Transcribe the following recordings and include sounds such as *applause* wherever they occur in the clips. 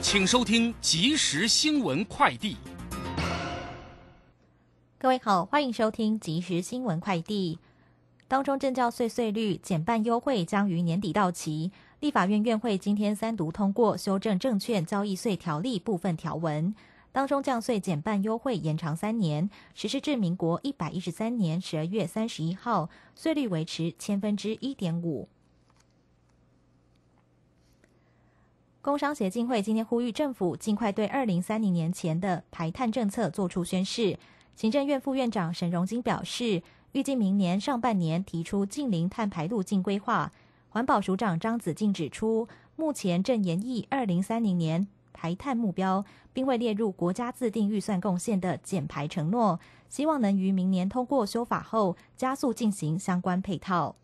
请收听即时新闻快递。各位好，欢迎收听即时新闻快递。当中证交税税率减半优惠将于年底到期，立法院院会今天三读通过修正证券交易税条例部分条文。当中降税减半优惠延长三年，实施至民国一百一十三年十二月三十一号，税率维持千分之一点五。工商协进会今天呼吁政府尽快对二零三零年前的排碳政策作出宣示。行政院副院长沈荣金表示，预计明年上半年提出近零碳排路径规划。环保署长张子静指出，目前正研议二零三零年排碳目标，并未列入国家自定预算贡献的减排承诺，希望能于明年通过修法后加速进行相关配套。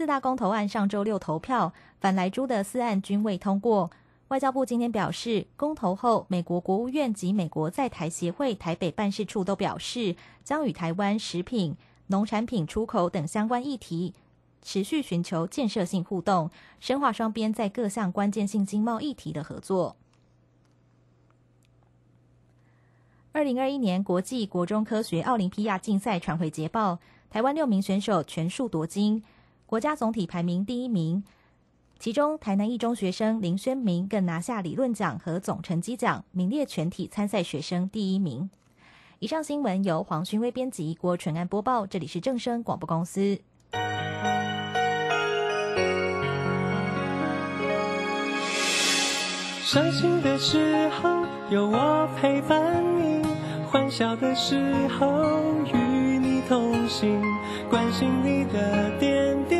四大公投案上周六投票，反莱猪的四案均未通过。外交部今天表示，公投后，美国国务院及美国在台协会台北办事处都表示，将与台湾食品、农产品出口等相关议题持续寻求建设性互动，深化双边在各项关键性经贸议题的合作。二零二一年国际国中科学奥林匹亚竞赛传回捷报，台湾六名选手全数夺金。国家总体排名第一名，其中台南一中学生林轩明更拿下理论奖和总成绩奖，名列全体参赛学生第一名。以上新闻由黄勋威编辑，郭纯安播报。这里是正声广播公司。伤心的时候有我陪伴你，欢笑的时候与你同行，关心你的点点。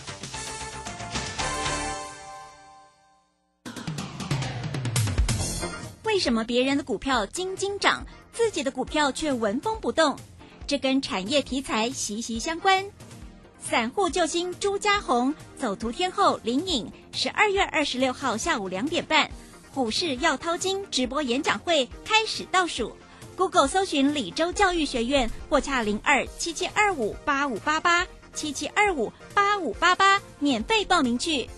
什么别人的股票斤斤涨，自己的股票却纹风不动？这跟产业题材息息相关。散户救星朱家红，走图天后林颖，十二月二十六号下午两点半，股市要掏金直播演讲会开始倒数。Google 搜寻李州教育学院，或洽零二七七二五八五八八七七二五八五八八，免费报名去。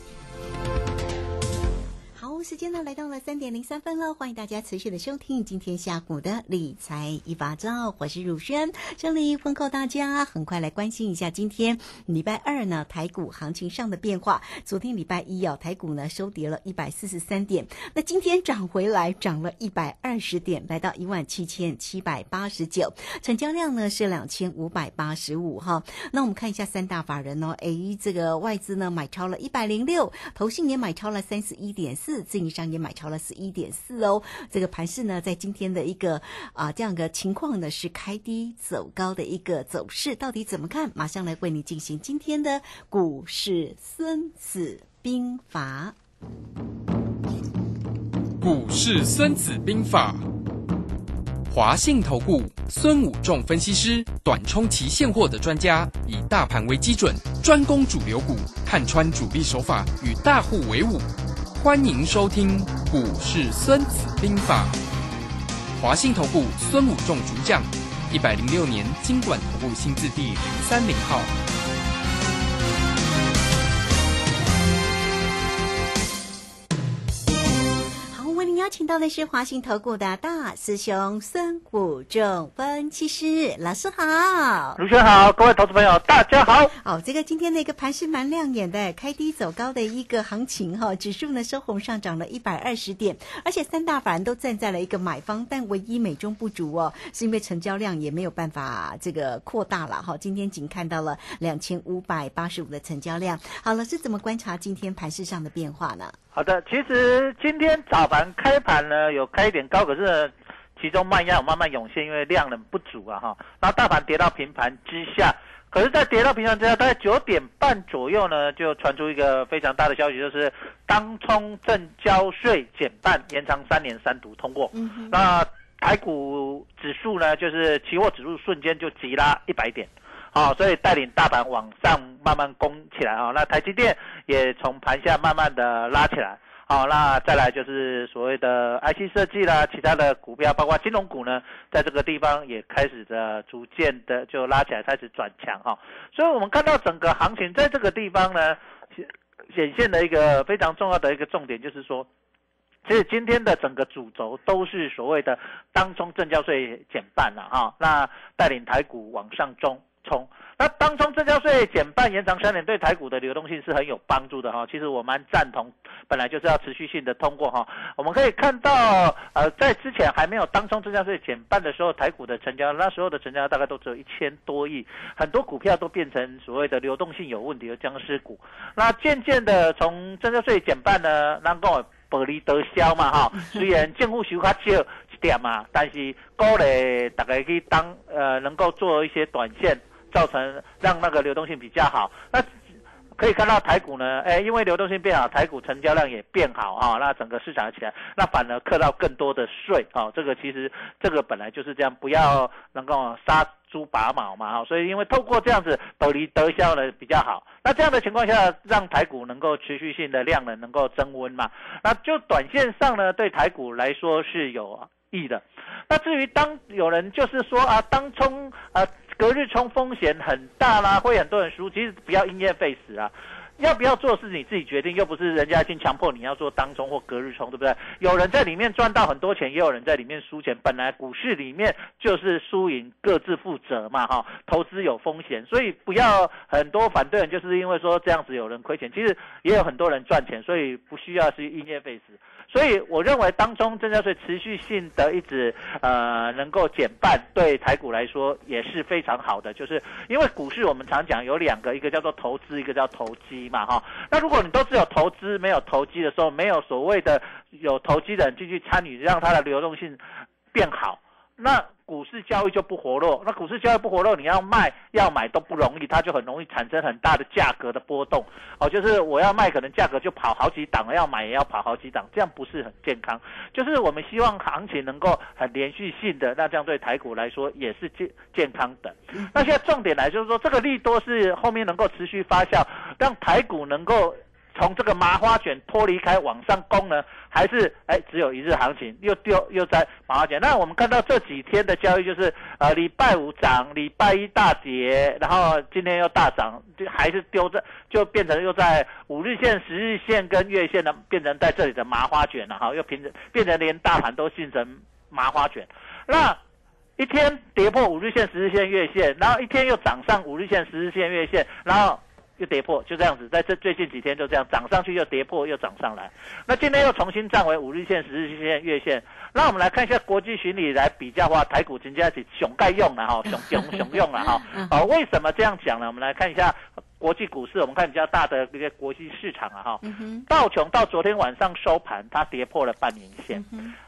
时间呢来到了三点零三分了，欢迎大家持续的收听今天下午的理财一把照，我是汝轩，这里问候大家，很快来关心一下今天礼拜二呢台股行情上的变化。昨天礼拜一哦，台股呢收跌了一百四十三点，那今天涨回来，涨了一百二十点，来到一万七千七百八十九，成交量呢是两千五百八十五哈。那我们看一下三大法人哦，诶，这个外资呢买超了一百零六，投信也买超了三十一点四。自营商也买超了十一点四哦，这个盘势呢，在今天的一个啊这样的情况呢，是开低走高的一个走势，到底怎么看？马上来为你进行今天的股市孙子兵法。股市孙子兵法，华信投顾孙武仲分析师，短冲期现货的专家，以大盘为基准，专攻主流股，看穿主力手法，与大户为伍。欢迎收听《股市孙子兵法》，华信投顾孙武仲主讲，一百零六年经管投顾新字第零三零号。邀请到的是华信投顾的大师兄孙谷仲分析师老师好，卢轩好，各位投资朋友大家好。哦，这个今天的一个盘是蛮亮眼的，开低走高的一个行情哈，指数呢收红上涨了一百二十点，而且三大法人都站在了一个买方，但唯一美中不足哦，是因为成交量也没有办法这个扩大了哈，今天仅看到了两千五百八十五的成交量。好，老师怎么观察今天盘市上的变化呢？好的，其实今天早盘开盘呢有开一点高，可是其中卖压有慢慢涌现，因为量能不足啊哈。然后大盘跌到平盘之下，可是，在跌到平盘之下，大概九点半左右呢，就传出一个非常大的消息，就是当冲正交税减半，延长三年三读通过。嗯那台股指数呢，就是期货指数瞬间就急拉一百点，好、所以带领大盘往上慢慢攻起来啊、那台积电也从盘下慢慢的拉起来。好，那再来就是所谓的 IC 设计啦，其他的股票，包括金融股呢，在这个地方也开始的逐渐的就拉起来，开始转强哈。所以我们看到整个行情在这个地方呢，显显现的一个非常重要的一个重点，就是说，其实今天的整个主轴都是所谓的当中证交税减半了哈，那带领台股往上冲冲。那当冲增交税减半延长三年，对台股的流动性是很有帮助的哈。其实我蛮赞同，本来就是要持续性的通过哈。我们可以看到，呃，在之前还没有当冲增交税减半的时候，台股的成交那时候的成交大概都只有一千多亿，很多股票都变成所谓的流动性有问题的僵尸股。那渐渐的从增交税减半呢，能够薄利得销嘛哈。虽然政府收较少一点嘛，但是鼓励大家去当呃能够做一些短线。造成让那个流动性比较好。那可以看到台股呢，哎，因为流动性变好，台股成交量也变好啊，那整个市场起来，那反而克到更多的税啊。这个其实这个本来就是这样，不要能够杀猪拔毛嘛哈。所以因为透过这样子斗离得销呢比较好。那这样的情况下，让台股能够持续性的量能能够增温嘛。那就短线上呢，对台股来说是有益的。那至于当有人就是说啊，当冲啊。隔日冲风险很大啦，会很多人输。其实不要因噎废食啊，要不要做是你自己决定，又不是人家去强迫你要做当冲或隔日冲，对不对？有人在里面赚到很多钱，也有人在里面输钱。本来股市里面就是输赢各自负责嘛，哈，投资有风险，所以不要很多反对人就是因为说这样子有人亏钱，其实也有很多人赚钱，所以不需要是因噎废食。所以我认为当中增加税持续性的一直呃能够减半，对台股来说也是非常好的。就是因为股市我们常讲有两个，一个叫做投资，一个叫投机嘛哈。那如果你都只有投资没有投机的时候，没有所谓的有投机的人进去参与，让它的流动性变好，那股市交易就不活络。那股市交易不活络，你要卖要买都不容易，它就很容易产生很大的价格的波动。哦，就是我要卖，可能价格就跑好几档了；要买也要跑好几档，这样不是很健康。就是我们希望行情能够很连续性的，那这样对台股来说也是健健康的。那现在重点来就是说，这个利多是后面能够持续发酵，让台股能够。从这个麻花卷脱离开往上攻呢，还是哎只有一日行情，又丢又在麻花卷。那我们看到这几天的交易就是呃礼拜五涨，礼拜一大跌，然后今天又大涨，就还是丢在就变成又在五日线、十日线跟月线呢变成在这里的麻花卷了哈，又变成变成连大盘都形成麻花卷。那一天跌破五日线、十日线、月线，然后一天又涨上五日线、十日线、月线，然后。又跌破，就这样子，在这最近几天就这样涨上去，又跌破，又涨上来。那今天又重新站回五日线、十日线、月线。那我们来看一下国际巡礼来比较的话，台股今天是熊盖用了哈，熊熊熊用了哈。*laughs* 哦，为什么这样讲呢？我们来看一下国际股市，我们看比较大的一些国际市场啊哈。道琼到昨天晚上收盘，它跌破了半年线。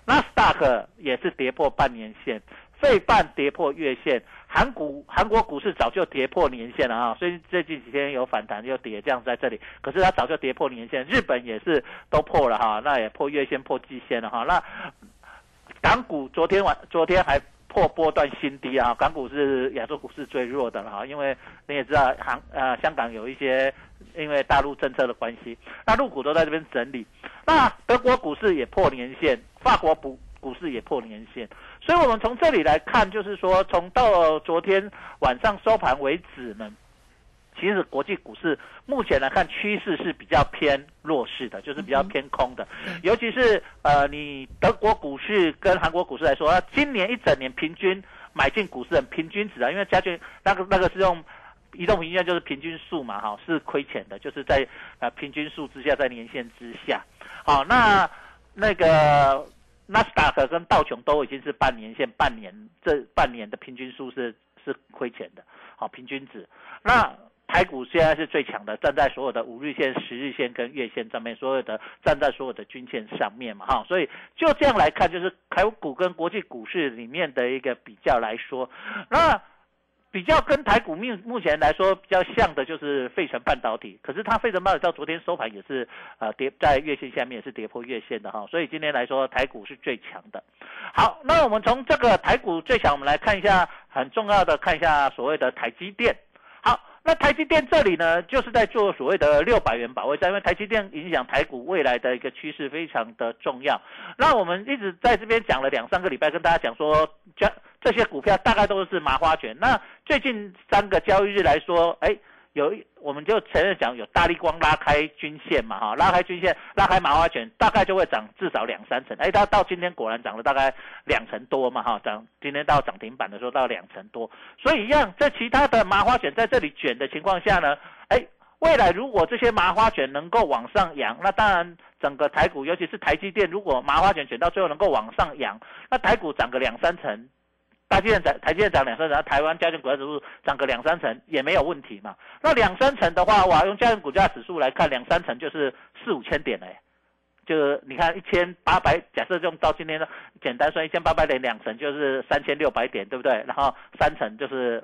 纳斯达克也是跌破半年线。费半跌破月线，韩股韩国股市早就跌破年线了啊，所以最近几天有反弹又跌，这样在这里，可是它早就跌破年线，日本也是都破了哈，那也破月线破季线了哈，那港股昨天晚昨天还破波段新低啊，港股是亚洲股市最弱的了哈，因为你也知道行呃香港有一些因为大陆政策的关系，那陆股都在这边整理，那德国股市也破年线，法国股股市也破年线。所以，我们从这里来看，就是说，从到昨天晚上收盘为止呢，其实国际股市目前来看趋势是比较偏弱势的，就是比较偏空的。尤其是呃，你德国股市跟韩国股市来说，今年一整年平均买进股市的平均值啊，因为加权那个那个是用移动平均线，就是平均数嘛，哈，是亏钱的，就是在呃平均数之下，在年线之下。好，那那个。纳斯达克跟道琼都已经是半年线，半年这半年的平均数是是亏钱的，好平均值。那台股现在是最强的，站在所有的五日线、十日线跟月线上面，所有的站在所有的均线上面嘛，哈，所以就这样来看，就是台股跟国际股市里面的一个比较来说，那。比较跟台股目目前来说比较像的就是费城半导体，可是它费城半导体到昨天收盘也是呃跌在月线下面也是跌破月线的哈，所以今天来说台股是最强的。好，那我们从这个台股最强，我们来看一下很重要的，看一下所谓的台积电。好，那台积电这里呢，就是在做所谓的六百元保卫战，因为台积电影响台股未来的一个趋势非常的重要。那我们一直在这边讲了两三个礼拜，跟大家讲说，这这些股票大概都是麻花卷。那最近三个交易日来说，哎。有，我们就承认讲有大力光拉开均线嘛，哈，拉开均线，拉开麻花卷，大概就会涨至少两三成。哎，它到今天果然涨了大概两成多嘛，哈，涨今天到涨停板的时候到两成多。所以一样，在其他的麻花卷在这里卷的情况下呢，哎，未来如果这些麻花卷能够往上扬，那当然整个台股，尤其是台积电，如果麻花卷卷到最后能够往上扬，那台股涨个两三成。台积电涨，台积电涨两三成，台湾加权股价指数涨个两三成也没有问题嘛。那两三成的话，哇，用加权股价指数来看，两三成就是四五千点嘞。就是你看一千八百，假设用到今天的简单算一千八百点，两成就是三千六百点，对不对？然后三成就是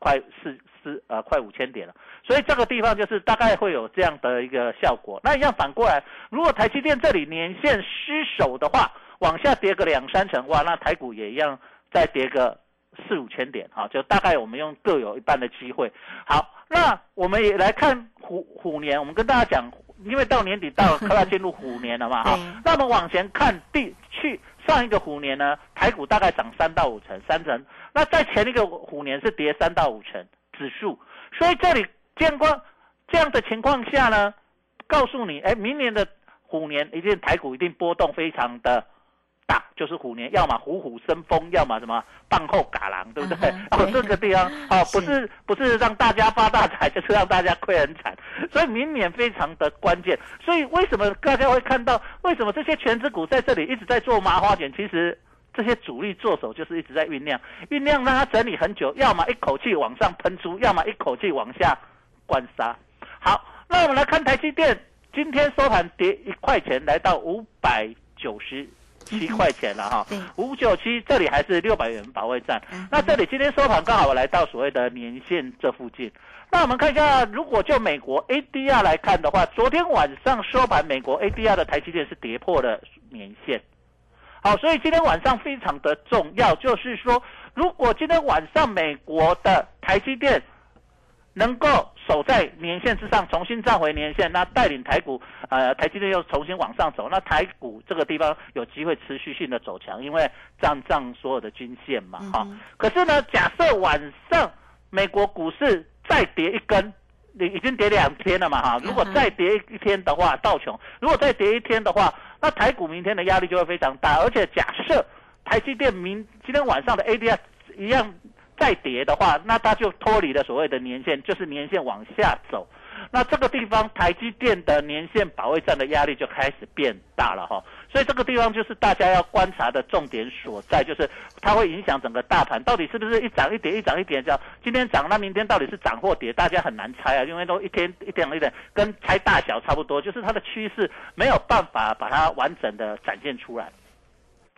快四四呃快五千点了。所以这个地方就是大概会有这样的一个效果。那一样反过来，如果台积电这里年线失守的话，往下跌个两三成，哇，那台股也一样。再跌个四五千点，哈，就大概我们用各有一半的机会。好，那我们也来看虎虎年，我们跟大家讲，因为到年底到快要进入虎年了嘛，*laughs* 哈。那我们往前看，第去上一个虎年呢，台股大概涨三到五成，三成。那在前一个虎年是跌三到五成指数，所以这里见过这样的情况下呢，告诉你，哎，明年的虎年一定台股一定波动非常的。大就是虎年，要么虎虎生风，要么什么棒后嘎狼，对不对？*laughs* 哦，这个地方哦，*laughs* 不是不是让大家发大财，就是让大家亏很惨。所以明年非常的关键。所以为什么大家会看到，为什么这些全职股在这里一直在做麻花卷？其实这些主力做手就是一直在酝酿，酝酿让它整理很久，要么一口气往上喷出，要么一口气往下灌杀。好，那我们来看台积电，今天收盘跌一块钱，来到五百九十。七块钱了哈，五九七这里还是六百元保卫战。那这里今天收盘刚好来到所谓的年线这附近。那我们看一下，如果就美国 ADR 来看的话，昨天晚上收盘，美国 ADR 的台积电是跌破了年线。好，所以今天晚上非常的重要，就是说，如果今天晚上美国的台积电能够。守在年线之上，重新站回年线，那带领台股，呃，台积电又重新往上走，那台股这个地方有机会持续性的走强，因为站上所有的均线嘛，哈。可是呢，假设晚上美国股市再跌一根，你已经跌两天了嘛，哈。如果再跌一天的话，道琼；如果再跌一天的话，那台股明天的压力就会非常大。而且假设台积电明今天晚上的 ADR 一样。再跌的话，那它就脱离了所谓的年线，就是年线往下走。那这个地方台积电的年线保卫战的压力就开始变大了哈。所以这个地方就是大家要观察的重点所在，就是它会影响整个大盘到底是不是一涨一跌，一涨一跌，叫今天涨，那明天到底是涨或跌，大家很难猜啊，因为都一天一点一点，跟猜大小差不多，就是它的趋势没有办法把它完整的展现出来。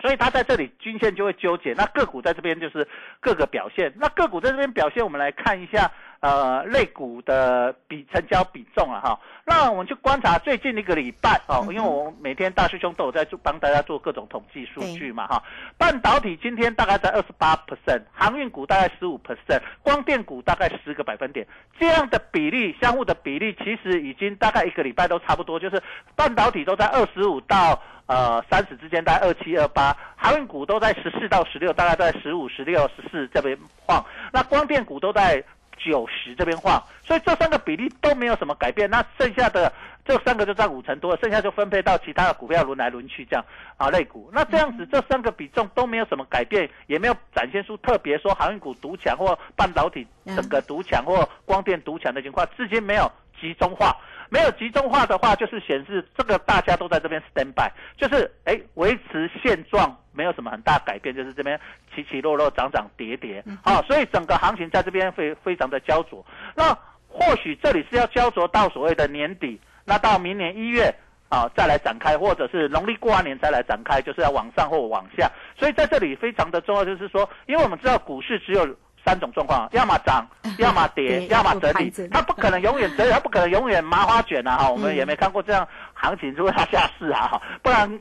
所以它在这里均线就会纠结，那个股在这边就是各个表现。那个股在这边表现，我们来看一下，呃，类股的比成交比重啊，哈。那我们去观察最近一个礼拜哦，因为我每天大师兄都有在做帮大家做各种统计数据嘛，哈。半导体今天大概在二十八 percent，航运股大概十五 percent，光电股大概十个百分点，这样的比例相互的比例其实已经大概一个礼拜都差不多，就是半导体都在二十五到。呃，三十之间大概二七二八，航运股都在十四到十六，大概在十五、十六、十四这边晃。那光电股都在九十这边晃，所以这三个比例都没有什么改变。那剩下的这三个就占五成多，剩下就分配到其他的股票轮来轮去这样啊，类股。那这样子这三个比重都没有什么改变，也没有展现出特别说航运股独强或半导体整个独强或光电独强的情况，至今没有集中化。没有集中化的话，就是显示这个大家都在这边 stand by，就是哎维持现状，没有什么很大改变，就是这边起起落落、涨涨跌跌，好，所以整个行情在这边非非常的焦灼。那或许这里是要焦灼到所谓的年底，那到明年一月啊再来展开，或者是农历过完年再来展开，就是要往上或往下。所以在这里非常的重要，就是说，因为我们知道股市只有三种状况，*laughs* 要么涨，要么跌，*laughs* 要么整理，它不可能永远整理，它不可能永远麻花卷啊！哈，我们也没看过这样行情，除非它下市啊，哈，不然。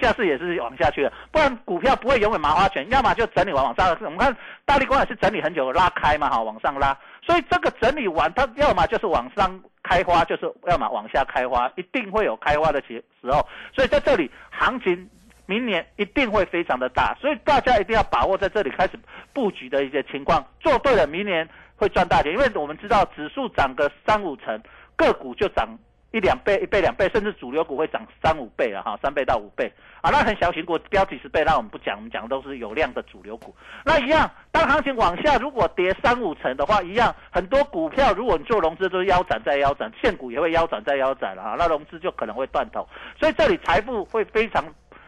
下市也是往下去的，不然股票不会永远麻花卷，要么就整理完往上。我们看大力光也是整理很久拉开嘛，哈，往上拉。所以这个整理完，它要么就是往上开花，就是要么往下开花，一定会有开花的时时候。所以在这里行情明年一定会非常的大，所以大家一定要把握在这里开始布局的一些情况，做对了，明年会赚大钱。因为我们知道指数涨个三五成，个股就涨。一两倍、一倍、两倍，甚至主流股会涨三五倍啊！哈，三倍到五倍啊！那很小型股飙几十倍，那我们不讲，我们讲的都是有量的主流股。那一样，当行情往下，如果跌三五成的话，一样很多股票，如果你做融资，都是腰斩再腰斩，现股也会腰斩再腰斩了哈，那融资就可能会断头。所以这里财富会非常，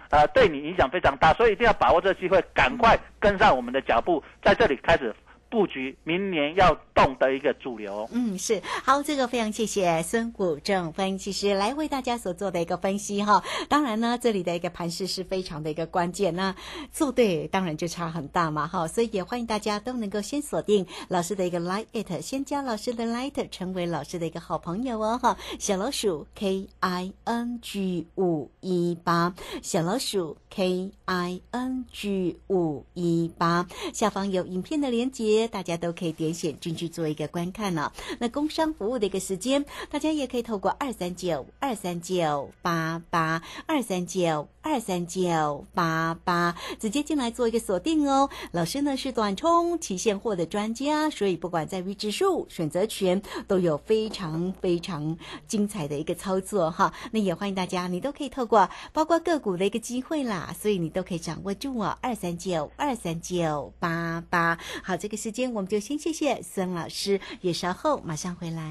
呃，对你影响非常大，所以一定要把握这个机会，赶快跟上我们的脚步，在这里开始。布局明年要动的一个主流。嗯，是好，这个非常谢谢孙谷正分析师来为大家所做的一个分析哈。当然呢，这里的一个盘势是非常的一个关键，那做对当然就差很大嘛哈。所以也欢迎大家都能够先锁定老师的一个 like it，先加老师的 like，成为老师的一个好朋友哦哈。小老鼠 K I N G 五一八，小老鼠 K I N G 五一八，下方有影片的连接。大家都可以点选进去做一个观看了。那工商服务的一个时间，大家也可以透过二三九二三九八八二三九二三九八八直接进来做一个锁定哦。老师呢是短冲期现货的专家，所以不管在于指数、选择权都有非常非常精彩的一个操作哈。那也欢迎大家，你都可以透过包括个股的一个机会啦，所以你都可以掌握住哦。二三九二三九八八，好，这个是。今天我们就先谢谢孙老师，也稍后马上回来。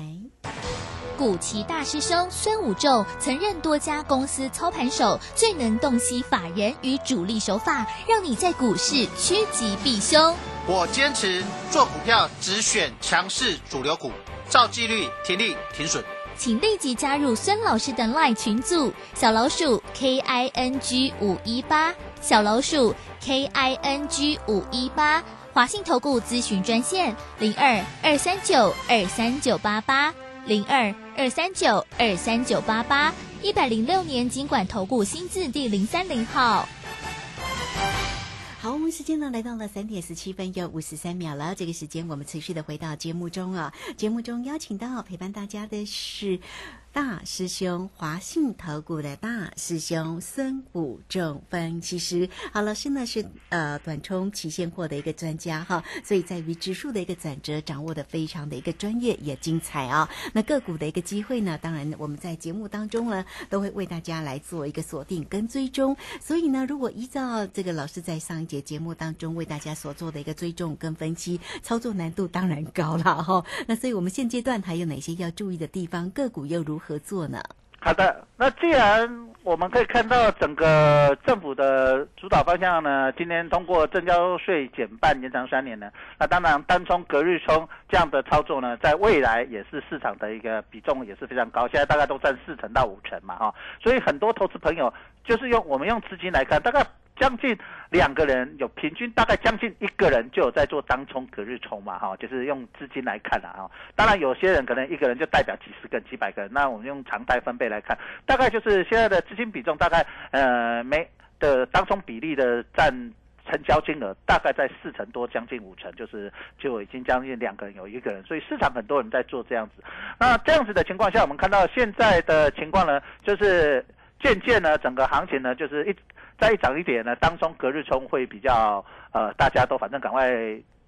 古奇大师兄孙武仲曾任多家公司操盘手，最能洞悉法人与主力手法，让你在股市趋吉避凶。我坚持做股票只选强势主流股，照纪律停利停损。请立即加入孙老师的 LINE 群组，小老鼠 K I N G 五一八，小老鼠 K I N G 五一八。华信投顾咨询专线零二二三九二三九八八零二二三九二三九八八一百零六年经管投顾新字第零三零号。好，我们时间呢来到了三点十七分又五十三秒了。这个时间我们持续的回到节目中啊，节目中邀请到陪伴大家的是。大师兄华信投顾的大师兄孙武仲分析师，好，老师呢是呃短冲期现货的一个专家哈，所以在于指数的一个转折掌握的非常的一个专业也精彩啊。那个股的一个机会呢，当然我们在节目当中呢都会为大家来做一个锁定跟追踪。所以呢，如果依照这个老师在上一节节目当中为大家所做的一个追踪跟分析，操作难度当然高了哈。那所以我们现阶段还有哪些要注意的地方？个股又如？合作呢？好的，那既然我们可以看到整个政府的主导方向呢，今天通过正交税减半延长三年呢，那当然单冲隔日冲这样的操作呢，在未来也是市场的一个比重也是非常高，现在大概都占四成到五成嘛，哈，所以很多投资朋友就是用我们用资金来看，大概。将近两个人有平均大概将近一个人就有在做当冲隔日冲嘛哈，就是用资金来看啊哈。当然有些人可能一个人就代表几十个、几百个人，那我们用常态分配来看，大概就是现在的资金比重大概呃没的当冲比例的占成交金额大概在四成多，将近五成，就是就已经将近两个人有一个人，所以市场很多人在做这样子。那这样子的情况下，我们看到现在的情况呢，就是渐渐呢整个行情呢就是一。再一涨一点呢，当中隔日冲会比较，呃，大家都反正赶快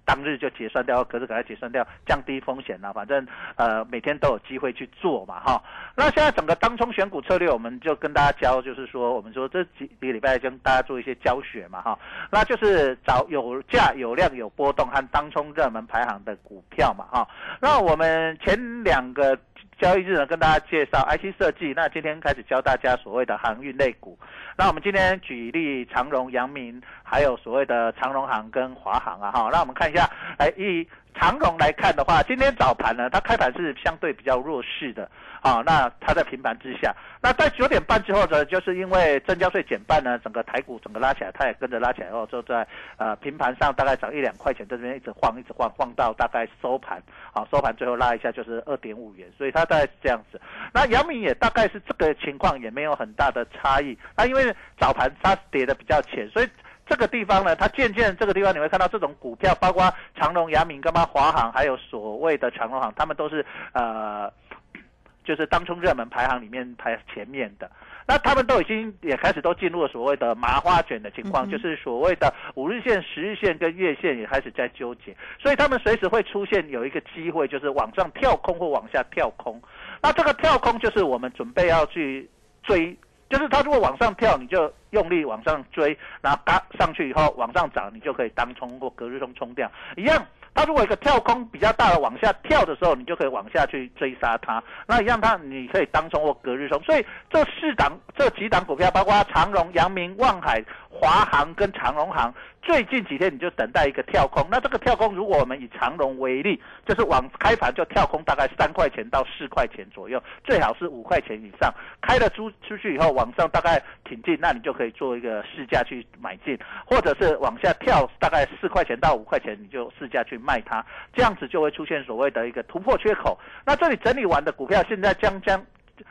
当日就结算掉，隔日赶快结算掉，降低风险了。反正呃每天都有机会去做嘛，哈。那现在整个当冲选股策略，我们就跟大家教，就是说我们说这几几个礼拜跟大家做一些教学嘛，哈。那就是找有价有量有波动和当冲热门排行的股票嘛，哈。那我们前两个。交易日呢，跟大家介绍 IC 设计。那今天开始教大家所谓的航运类股。那我们今天举例长荣、阳明还有所谓的长荣行跟华航啊哈。那我们看一下，哎，一长荣来看的话，今天早盘呢，它开盘是相对比较弱势的啊。那它在平盘之下，那在九点半之后呢，就是因为增交税减半呢，整个台股整个拉起来，它也跟着拉起来后，就在呃平盘上大概涨一两块钱，在这边一直晃，一直晃，晃到大概收盘啊，收盘最后拉一下就是二点五元，所以它大概是这样子。那阳明也大概是这个情况，也没有很大的差异。那因为早盘它跌的比较浅，所以。这个地方呢，它渐渐这个地方你会看到这种股票，包括长隆、阳明、干嘛华航，还有所谓的长隆航，他们都是呃，就是当冲热门排行里面排前面的。那他们都已经也开始都进入了所谓的麻花卷的情况，就是所谓的五日线、十日线跟月线也开始在纠结，所以他们随时会出现有一个机会，就是往上跳空或往下跳空。那这个跳空就是我们准备要去追。就是它如果往上跳，你就用力往上追，然后嘎上去以后往上涨，你就可以当冲或隔日冲冲掉一样。它如果一个跳空比较大的往下跳的时候，你就可以往下去追杀它。那一样，它你可以当冲或隔日冲。所以这四档这几档股票，包括长荣、阳明、望海、华航跟长荣航。最近几天你就等待一个跳空，那这个跳空如果我们以长龙为例，就是往开盘就跳空大概三块钱到四块钱左右，最好是五块钱以上，开了出出去以后往上大概挺进，那你就可以做一个试价去买进，或者是往下跳大概四块钱到五块钱，你就试价去卖它，这样子就会出现所谓的一个突破缺口。那这里整理完的股票现在将将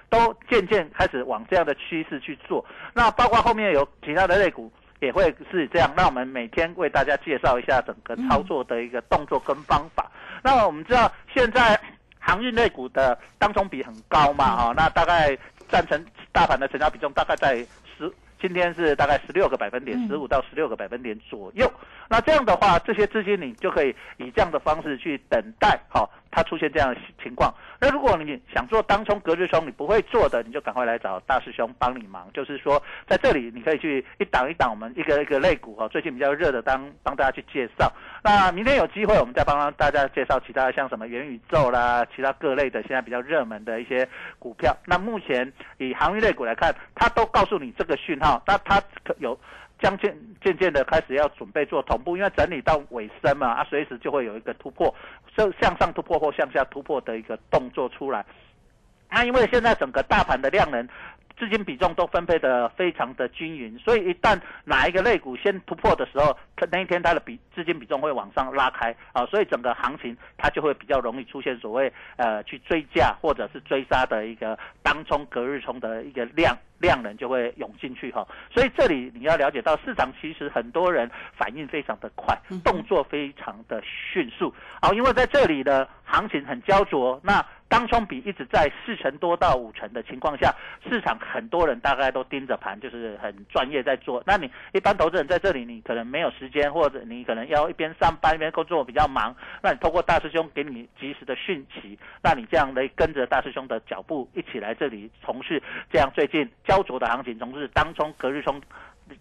都渐渐开始往这样的趋势去做，那包括后面有其他的类股。也会是这样，那我们每天为大家介绍一下整个操作的一个动作跟方法。那我们知道现在航运类股的当中比很高嘛，哈，那大概占成大盘的成交比重大概在十，今天是大概十六个百分点，十五到十六个百分点左右。那这样的话，这些资金你就可以以这样的方式去等待，好。它出现这样的情况，那如果你想做当冲隔日冲，你不会做的，你就赶快来找大师兄帮你忙。就是说，在这里你可以去一档一档，我们一个一个类股哈，最近比较热的，当帮大家去介绍。那明天有机会，我们再帮大家介绍其他像什么元宇宙啦，其他各类的现在比较热门的一些股票。那目前以行业类股来看，它都告诉你这个讯号，那它有。将渐渐渐的开始要准备做同步，因为整理到尾声嘛，啊，随时就会有一个突破，向向上突破或向下突破的一个动作出来。那因为现在整个大盘的量能。资金比重都分配的非常的均匀，所以一旦哪一个类股先突破的时候，它那一天它的比资金比重会往上拉开啊，所以整个行情它就会比较容易出现所谓呃去追价或者是追杀的一个当冲隔日冲的一个量量能就会涌进去哈，所以这里你要了解到市场其实很多人反应非常的快，动作非常的迅速啊，因为在这里的行情很焦灼那。当冲比一直在四成多到五成的情况下，市场很多人大概都盯着盘，就是很专业在做。那你一般投资人在这里，你可能没有时时间，或者你可能要一边上班一边工作比较忙。那你通过大师兄给你及时的讯息，那你这样来跟着大师兄的脚步一起来这里从事这样最近焦灼的行情，从事当中、隔日冲。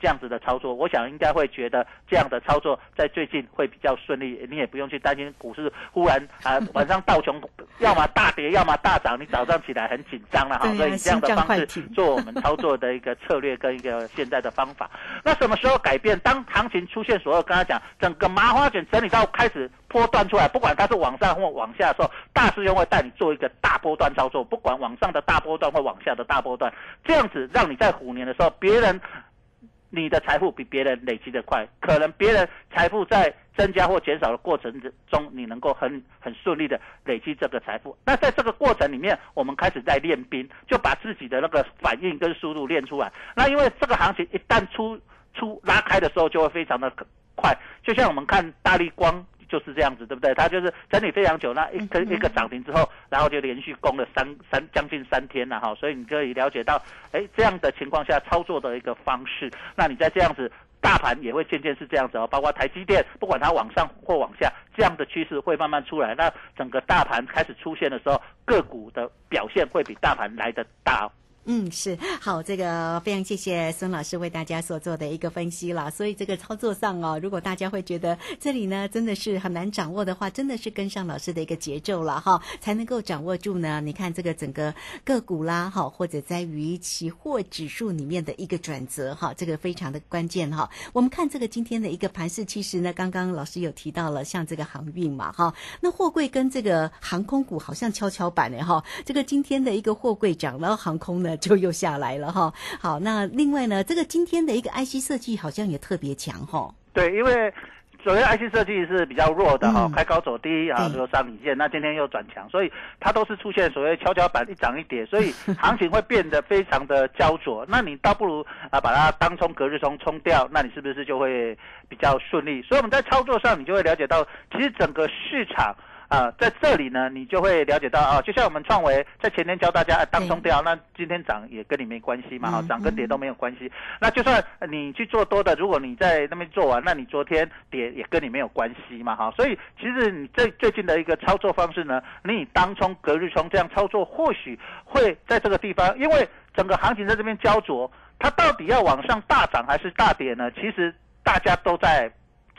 这样子的操作，我想应该会觉得这样的操作在最近会比较顺利，你也不用去担心股市忽然啊 *laughs* 晚上倒穷，要么大跌，要么大涨，你早上起来很紧张了哈。所以这样的方式做我们操作的一个策略跟一个现在的方法。那什么时候改变？当行情出现所有刚才讲整个麻花卷整理到开始波段出来，不管它是往上或往下的时候，大师兄会带你做一个大波段操作，不管往上的大波段或往下的大波段，这样子让你在虎年的时候，别人。你的财富比别人累积的快，可能别人财富在增加或减少的过程之中，你能够很很顺利的累积这个财富。那在这个过程里面，我们开始在练兵，就把自己的那个反应跟速度练出来。那因为这个行情一旦出出拉开的时候，就会非常的快，就像我们看大力光。就是这样子，对不对？它就是整理非常久，那一个一个涨停之后，然后就连续攻了三三将近三天了哈，所以你可以了解到，哎，这样的情况下操作的一个方式。那你在这样子，大盘也会渐渐是这样子哦，包括台积电，不管它往上或往下，这样的趋势会慢慢出来。那整个大盘开始出现的时候，个股的表现会比大盘来的大嗯，是好，这个非常谢谢孙老师为大家所做的一个分析了。所以这个操作上哦，如果大家会觉得这里呢真的是很难掌握的话，真的是跟上老师的一个节奏了哈，才能够掌握住呢。你看这个整个个股啦，哈，或者在于期货指数里面的一个转折哈，这个非常的关键哈。我们看这个今天的一个盘势，其实呢，刚刚老师有提到了，像这个航运嘛哈，那货柜跟这个航空股好像跷跷板呢哈。这个今天的一个货柜涨，了航空呢就又下来了哈。好，那另外呢，这个今天的一个 IC 设计好像也特别强哈。对，因为所谓 IC 设计是比较弱的哈，嗯开高走低啊，对比如三领线，那今天又转强，所以它都是出现所谓跷跷板一涨一跌，所以 *laughs* 行情会变得非常的焦灼。那你倒不如啊把它当冲隔日冲冲掉，那你是不是就会比较顺利？所以我们在操作上，你就会了解到，其实整个市场。啊，在这里呢，你就会了解到啊，就像我们创维在前天教大家、啊、当冲掉，那今天涨也跟你没关系嘛，哈、嗯涨跟跌都没有关系。那就算你去做多的，如果你在那边做完，那你昨天跌也跟你没有关系嘛，哈。所以其实你最最近的一个操作方式呢，你以当冲、隔日冲这样操作，或许会在这个地方，因为整个行情在这边焦灼，它到底要往上大涨还是大跌呢？其实大家都在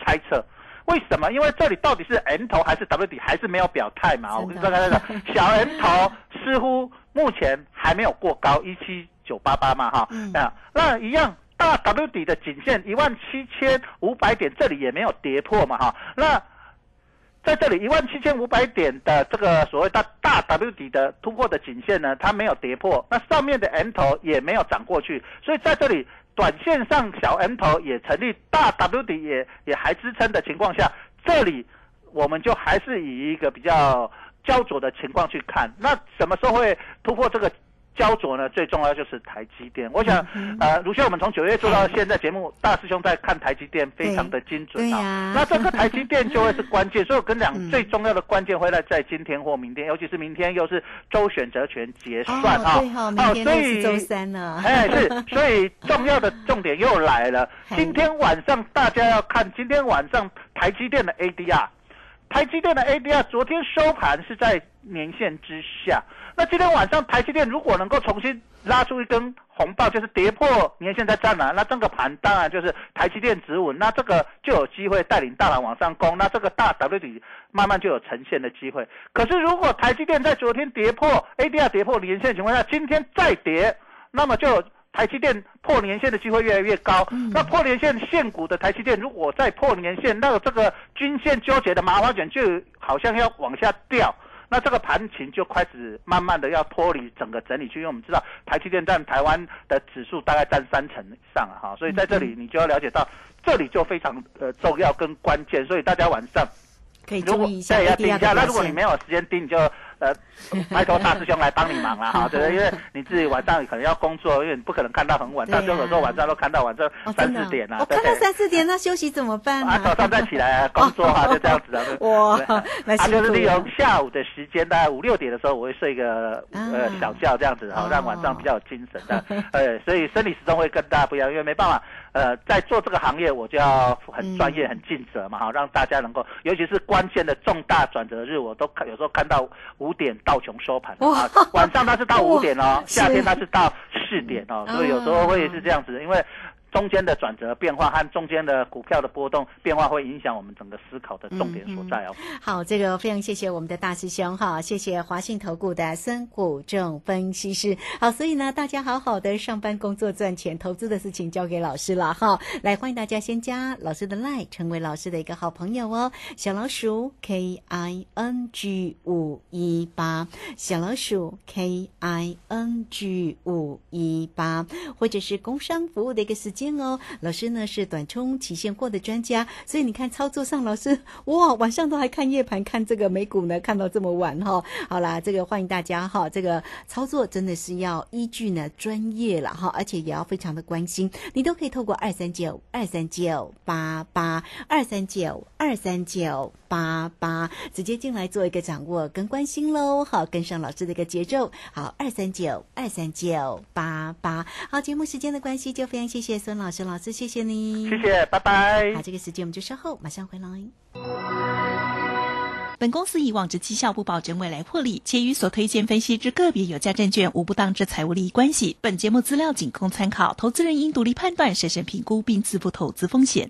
猜测。为什么？因为这里到底是 N 头还是 W 底，还是没有表态嘛？我跟大家讲，*laughs* 小 N 头似乎目前还没有过高一七九八八嘛，哈，嗯啊，那一样大 W 底的颈线一万七千五百点，这里也没有跌破嘛，哈，那。在这里一万七千五百点的这个所谓大大 W 底的突破的颈线呢，它没有跌破，那上面的 M 头也没有涨过去，所以在这里短线上小 M 头也成立，大 W 底也也还支撑的情况下，这里我们就还是以一个比较焦灼的情况去看，那什么时候会突破这个？焦灼呢，最重要就是台积电。我想，呃，卢轩，我们从九月做到现在，节目大师兄在看台积电，非常的精准啊。那这个台积电就会是关键，所以我跟你讲嗯，最重要的关键会在在今天或明天，尤其是明天又是周选择权结算啊。哦，所以周三呢。哎，是，所以重要的重点又来了。*laughs* 今天晚上大家要看，今天晚上台积电的 ADR，台积电的 ADR 昨天收盘是在年线之下。那今天晚上台积电如果能够重新拉出一根红棒，就是跌破年线再站了，那这个盘当然就是台积电止稳，那这个就有机会带领大盘往上攻，那这个大 W 底慢慢就有呈现的机会。可是如果台积电在昨天跌破 ADR 跌破年线的情况下，今天再跌，那么就有台积电破年线的机会越来越高。那破年线现股的台积电，如果再破年线，那这个均线纠结的麻花卷就好像要往下掉。那这个盘情就开始慢慢的要脱离整个整理区，因为我们知道台积电占台湾的指数大概占三成以上啊哈，所以在这里你就要了解到，这里就非常呃重要跟关键，所以大家晚上可以如果注意一下对要盯一下，那如果你没有时间盯，你就呃拜托大师兄来帮你忙了 *laughs* 哈，对不对？因为你自己晚上可能要工作，因为你不可能看到很晚，大师兄有时候晚上都看到晚上哦，三四点啊？看到三四点，那休息怎么办啊，早？上再起来啊工作啊，*laughs* 就这样子啊。哇他就是利用下午的时间，大概五六点的时候，我会睡一个呃啊小觉这样子，哦好让晚上比较有精神的。*laughs* 呃，所以生理时钟会跟大家不一样，因为没办法，呃，在做这个行业，我就要很专业、嗯很尽责嘛，哈让大家能够，尤其是关键的重大转折日，我都看有时候看到五点到琼收盘啊，晚上它是到五点哦，*laughs* 夏天它是到四点哦，所以有时候会是这样子，因为。中间的转折变化和中间的股票的波动变化，会影响我们整个思考的重点所在哦。好，这个非常谢谢我们的大师兄哈，谢谢华信投顾的孙谷正分析师。好，所以呢，大家好好的上班工作赚钱，投资的事情交给老师了哈。来，欢迎大家先加老师的 line，成为老师的一个好朋友哦。小老鼠 K I N G 五一八，小老鼠 K I N G 五一八，或者是工商服务的一个时间哦。老师呢是短冲期现货的专家，所以你看操作上，老师哇，晚上都还看夜盘，看这个美股呢，看到这么晚哈、好啦，这个欢迎大家哈，这个操作真的是要依据呢专业了哈，而且也要非常的关心，你都可以透过二三九二三九八八二三九二三九。八八直接进来做一个掌握跟关心喽，好，跟上老师的一个节奏，好，二三九二三九八八，好，节目时间的关系，就非常谢谢孙老师，老师谢谢你，谢谢，拜拜。好，这个时间我们就稍后马上回来。本公司以往之绩效不保证未来获利，且与所推荐分析之个别有价证券无不当之财务利益关系。本节目资料仅供参考，投资人应独立判断、审慎评估并自负投资风险。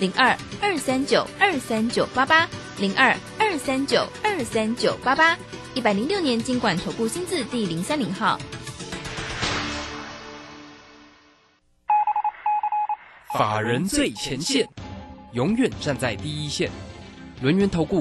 零二二三九二三九八八零二二三九二三九八八，一百零六年经管投顾新字第零三零号。法人最前线，永远站在第一线。轮源投顾